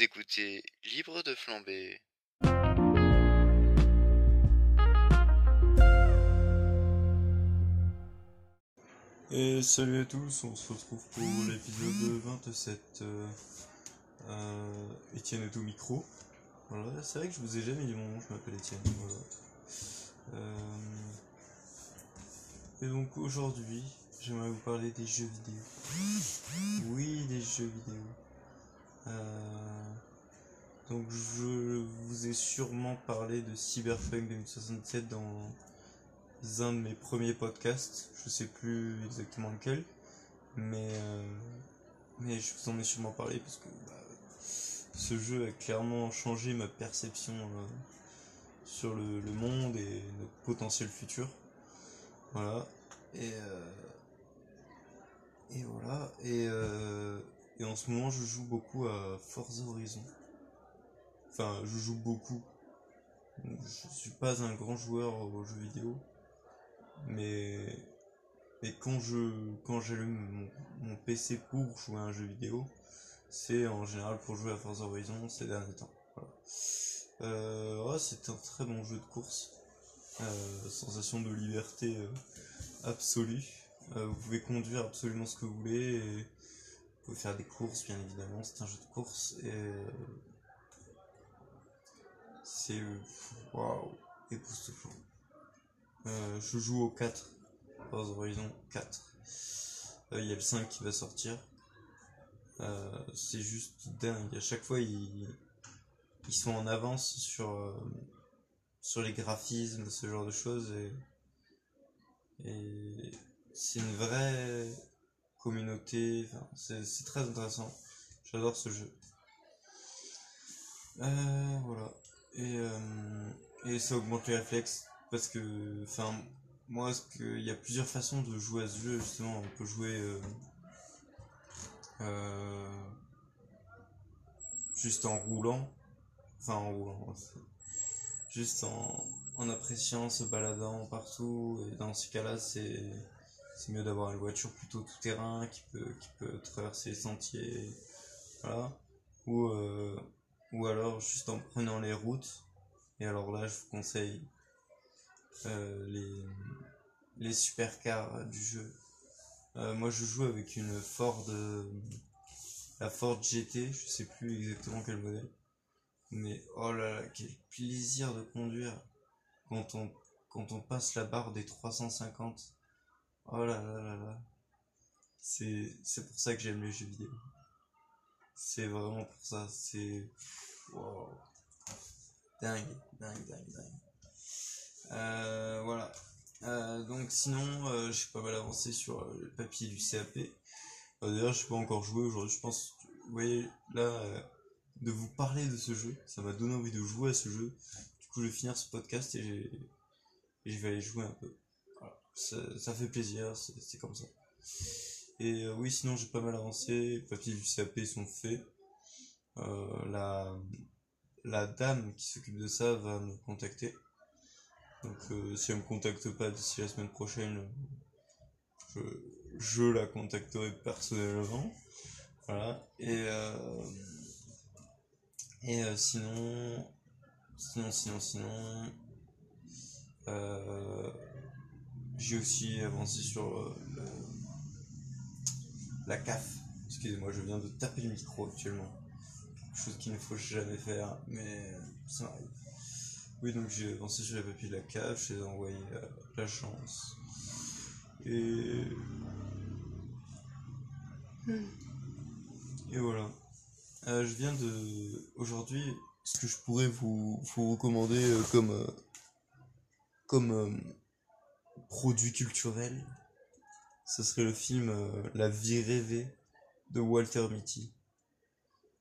Écoutez Libre de flamber. Et salut à tous, on se retrouve pour l'épisode 27. Euh, euh, Étienne est au micro. Voilà, c'est vrai que je vous ai jamais dit mon nom, je m'appelle Étienne. Voilà. Euh, et donc aujourd'hui, j'aimerais vous parler des jeux vidéo. Oui, des jeux vidéo. Euh, donc je vous ai sûrement parlé de Cyberpunk 2067 dans un de mes premiers podcasts, je sais plus exactement lequel, mais, euh, mais je vous en ai sûrement parlé parce que bah, ce jeu a clairement changé ma perception euh, sur le, monde et notre potentiel futur. Voilà. Et, et voilà. Et en ce moment, je joue beaucoup à Forza Horizon. Enfin, je joue beaucoup. Je suis pas un grand joueur aux jeux vidéo mais mais quand je quand j'allume mon, mon, PC pour jouer à un jeu vidéo c'est en général pour jouer à Forza Horizon ces derniers temps voilà. euh, c'est un très bon jeu de course euh, sensation de liberté euh, absolue vous pouvez conduire absolument ce que vous voulez pouvez faire des courses bien évidemment c'est un jeu de course et c'est waouh époustouflant euh, je joue au 4, Forza Horizon 4. Il euh, y a le 5 qui va sortir. Euh, c'est juste dingue. À chaque fois, ils, ils sont en avance sur, euh, sur les graphismes, ce genre de choses. Et, et c'est une vraie communauté. Enfin, c'est très intéressant. J'adore ce jeu. Euh, voilà. Et, et ça augmente les réflexes parce que enfin moi il y a plusieurs façons de jouer à ce jeu justement on peut jouer euh, euh, juste en roulant enfin en roulant juste en, en appréciant se baladant partout et dans ce cas là c'est c'est mieux d'avoir une voiture plutôt tout terrain qui peut qui peut traverser les sentiers voilà ou euh, ou alors juste en prenant les routes et alors là je vous conseille euh, les, les supercars du jeu. Euh, moi je joue avec une Ford, la Ford GT, je sais plus exactement quel modèle. Mais oh là là, quel plaisir de conduire quand on, quand on passe la barre des 350. Oh là là là là. C'est, pour ça que j'aime les jeux vidéo. C'est vraiment pour ça. C'est. Wow. Dingue, dingue, dingue, dingue. Euh, voilà. Euh, donc sinon, euh, j'ai pas mal avancé sur le papier du CAP. D'ailleurs, je pas encore joué aujourd'hui. Je pense, vous voyez, là, de vous parler de ce jeu, ça m'a donné envie de jouer à ce jeu. Du coup, je vais finir ce podcast et, et je vais aller jouer un peu. Ça, fait plaisir, c'est comme ça. Et oui, sinon, j'ai pas mal avancé. Les papiers du CAP sont faits. la, la dame qui s'occupe de ça va me contacter. Donc euh, si elle me contacte pas d'ici la semaine prochaine, je, la contacterai personnellement. Voilà. Et euh, et euh, sinon sinon sinon sinon euh, j'ai aussi avancé sur euh, le, la CAF. Excusez-moi, je viens de taper le micro actuellement. Chose qu'il ne faut jamais faire, mais ça m'arrive. Oui, donc j'ai avancé sur les papiers de la cave, je les ai envoyés à l'agence. Et. Et voilà. Euh, je viens de. Aujourd'hui, ce que je pourrais vous, vous recommander euh, comme. Euh, comme. Euh, produit culturel, ce serait le film euh, La vie rêvée de Walter Mitty.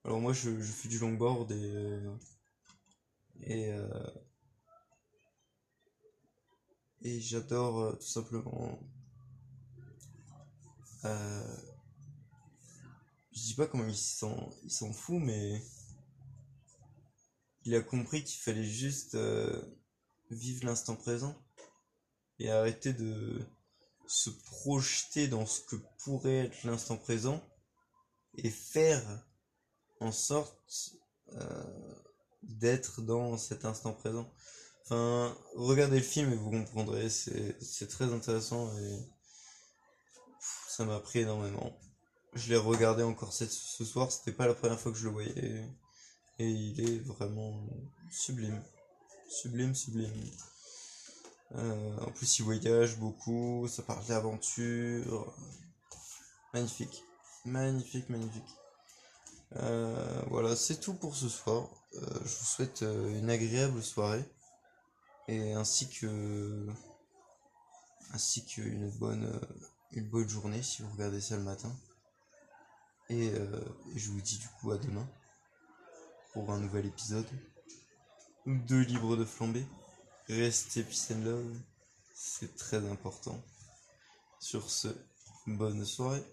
Alors moi, je, je fais du longboard et. et et j'adore euh, tout simplement euh, je dis pas comment il s'en il s'en fout mais il a compris qu'il fallait juste euh, vivre l'instant présent et arrêter de se projeter dans ce que pourrait être l'instant présent et faire en sorte d'être dans cet instant présent. Enfin, regardez le film et vous comprendrez, c'est très intéressant et ça m'a pris énormément. Je l'ai regardé encore ce soir, c'était pas la première fois que je le voyais et il est vraiment sublime. Sublime, sublime. Euh, en plus, il voyage beaucoup, ça parle d'aventure. Magnifique. Magnifique, magnifique. Euh, voilà, c'est tout pour ce soir. Euh, je vous souhaite une agréable soirée et ainsi que ainsi qu'une bonne une bonne journée si vous regardez ça le matin. Et je vous dis du coup à demain pour un nouvel épisode de Libre de Flamber. Restez love, c'est très important. Sur ce, bonne soirée.